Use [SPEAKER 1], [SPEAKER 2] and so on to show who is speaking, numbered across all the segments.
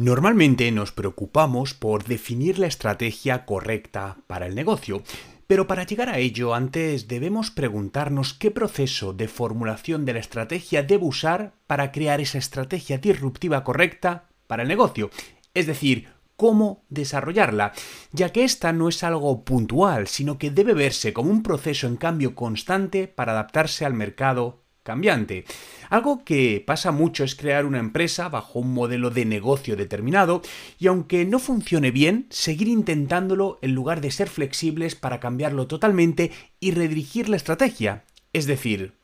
[SPEAKER 1] Normalmente nos preocupamos por definir la estrategia correcta para el negocio, pero para llegar a ello antes debemos preguntarnos qué proceso de formulación de la estrategia debo usar para crear esa estrategia disruptiva correcta para el negocio, es decir, cómo desarrollarla, ya que esta no es algo puntual, sino que debe verse como un proceso en cambio constante para adaptarse al mercado cambiante. Algo que pasa mucho es crear una empresa bajo un modelo de negocio determinado y aunque no funcione bien, seguir intentándolo en lugar de ser flexibles para cambiarlo totalmente y redirigir la estrategia. Es decir,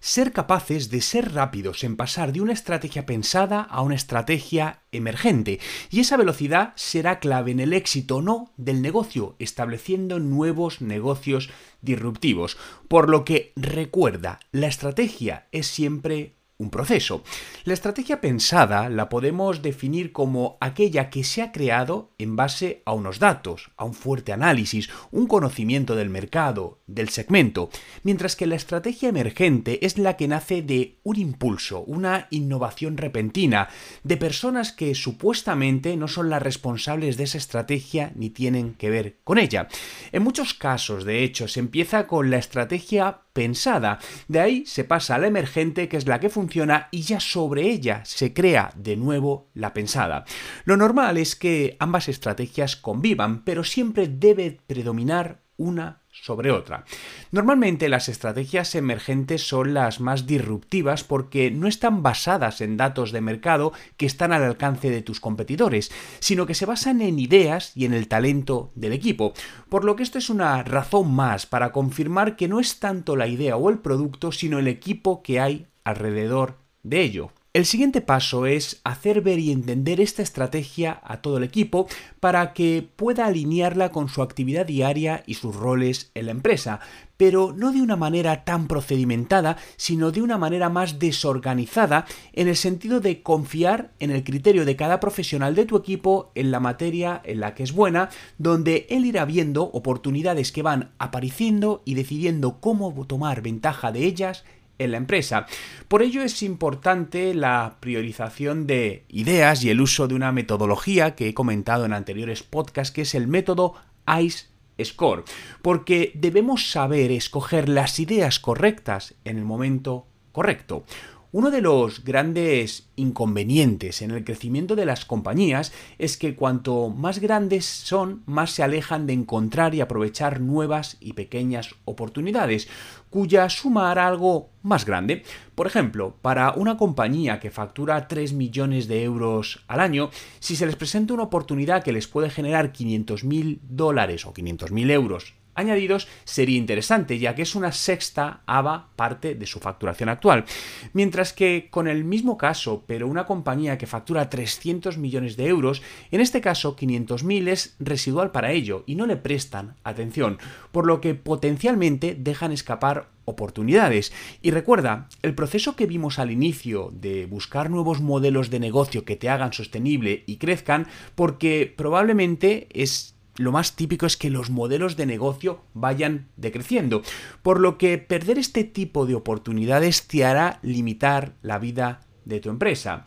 [SPEAKER 1] ser capaces de ser rápidos en pasar de una estrategia pensada a una estrategia emergente. Y esa velocidad será clave en el éxito o no del negocio, estableciendo nuevos negocios disruptivos. Por lo que recuerda, la estrategia es siempre un proceso. La estrategia pensada la podemos definir como aquella que se ha creado en base a unos datos, a un fuerte análisis, un conocimiento del mercado, del segmento, mientras que la estrategia emergente es la que nace de un impulso, una innovación repentina, de personas que supuestamente no son las responsables de esa estrategia ni tienen que ver con ella. En muchos casos, de hecho, se empieza con la estrategia pensada. De ahí se pasa a la emergente, que es la que funciona, y ya sobre ella se crea de nuevo la pensada. Lo normal es que ambas estrategias convivan, pero siempre debe predominar una sobre otra. Normalmente las estrategias emergentes son las más disruptivas porque no están basadas en datos de mercado que están al alcance de tus competidores, sino que se basan en ideas y en el talento del equipo. Por lo que esto es una razón más para confirmar que no es tanto la idea o el producto, sino el equipo que hay alrededor de ello. El siguiente paso es hacer ver y entender esta estrategia a todo el equipo para que pueda alinearla con su actividad diaria y sus roles en la empresa, pero no de una manera tan procedimentada, sino de una manera más desorganizada en el sentido de confiar en el criterio de cada profesional de tu equipo en la materia en la que es buena, donde él irá viendo oportunidades que van apareciendo y decidiendo cómo tomar ventaja de ellas en la empresa. Por ello es importante la priorización de ideas y el uso de una metodología que he comentado en anteriores podcasts, que es el método ICE Score, porque debemos saber escoger las ideas correctas en el momento correcto. Uno de los grandes inconvenientes en el crecimiento de las compañías es que cuanto más grandes son, más se alejan de encontrar y aprovechar nuevas y pequeñas oportunidades, cuya suma hará algo más grande. Por ejemplo, para una compañía que factura 3 millones de euros al año, si se les presenta una oportunidad que les puede generar 500.000 dólares o 500.000 euros añadidos sería interesante, ya que es una sexta ABA parte de su facturación actual. Mientras que con el mismo caso, pero una compañía que factura 300 millones de euros, en este caso 500.000 es residual para ello y no le prestan atención, por lo que potencialmente dejan escapar oportunidades. Y recuerda, el proceso que vimos al inicio de buscar nuevos modelos de negocio que te hagan sostenible y crezcan, porque probablemente es lo más típico es que los modelos de negocio vayan decreciendo, por lo que perder este tipo de oportunidades te hará limitar la vida de tu empresa.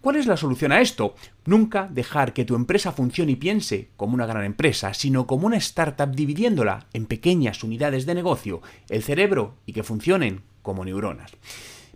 [SPEAKER 1] ¿Cuál es la solución a esto? Nunca dejar que tu empresa funcione y piense como una gran empresa, sino como una startup dividiéndola en pequeñas unidades de negocio, el cerebro y que funcionen como neuronas.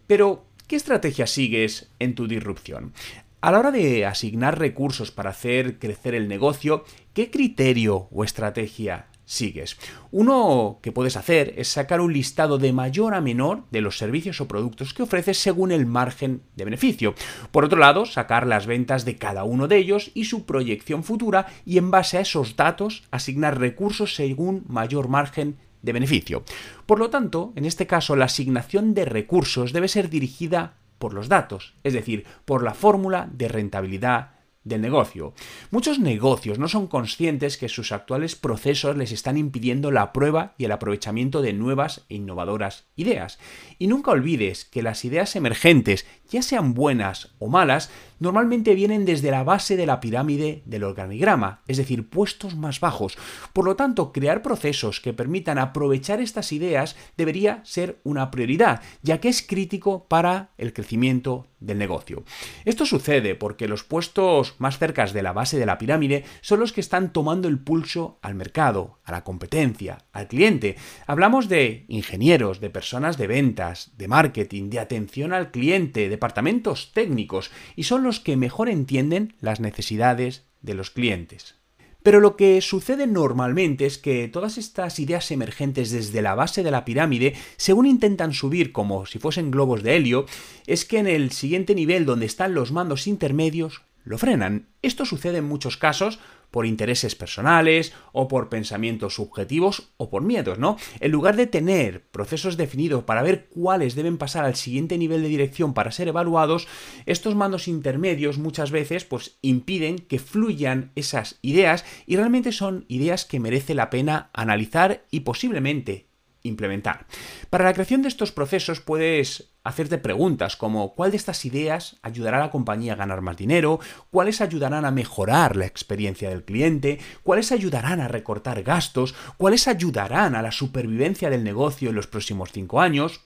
[SPEAKER 1] Pero, ¿qué estrategia sigues en tu disrupción? A la hora de asignar recursos para hacer crecer el negocio, ¿qué criterio o estrategia sigues? Uno que puedes hacer es sacar un listado de mayor a menor de los servicios o productos que ofreces según el margen de beneficio. Por otro lado, sacar las ventas de cada uno de ellos y su proyección futura y en base a esos datos asignar recursos según mayor margen de beneficio. Por lo tanto, en este caso, la asignación de recursos debe ser dirigida por los datos, es decir, por la fórmula de rentabilidad del negocio. Muchos negocios no son conscientes que sus actuales procesos les están impidiendo la prueba y el aprovechamiento de nuevas e innovadoras ideas. Y nunca olvides que las ideas emergentes, ya sean buenas o malas, normalmente vienen desde la base de la pirámide del organigrama, es decir, puestos más bajos. Por lo tanto, crear procesos que permitan aprovechar estas ideas debería ser una prioridad, ya que es crítico para el crecimiento del negocio. Esto sucede porque los puestos más cercas de la base de la pirámide son los que están tomando el pulso al mercado, a la competencia, al cliente. Hablamos de ingenieros, de personas de ventas, de marketing, de atención al cliente, departamentos técnicos, y son los que mejor entienden las necesidades de los clientes. Pero lo que sucede normalmente es que todas estas ideas emergentes desde la base de la pirámide, según intentan subir como si fuesen globos de helio, es que en el siguiente nivel donde están los mandos intermedios, lo frenan. Esto sucede en muchos casos por intereses personales o por pensamientos subjetivos o por miedos, ¿no? En lugar de tener procesos definidos para ver cuáles deben pasar al siguiente nivel de dirección para ser evaluados, estos mandos intermedios muchas veces pues impiden que fluyan esas ideas y realmente son ideas que merece la pena analizar y posiblemente implementar. Para la creación de estos procesos puedes hacerte preguntas como ¿cuál de estas ideas ayudará a la compañía a ganar más dinero? ¿Cuáles ayudarán a mejorar la experiencia del cliente? ¿Cuáles ayudarán a recortar gastos? ¿Cuáles ayudarán a la supervivencia del negocio en los próximos cinco años?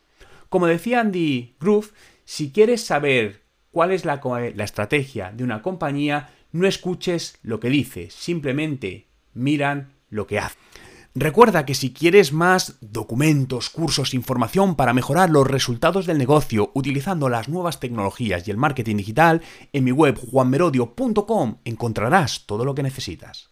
[SPEAKER 1] Como decía Andy Groove, si quieres saber cuál es la, la estrategia de una compañía, no escuches lo que dice, simplemente miran lo que hace. Recuerda que si quieres más documentos, cursos, información para mejorar los resultados del negocio utilizando las nuevas tecnologías y el marketing digital, en mi web juanmerodio.com encontrarás todo lo que necesitas.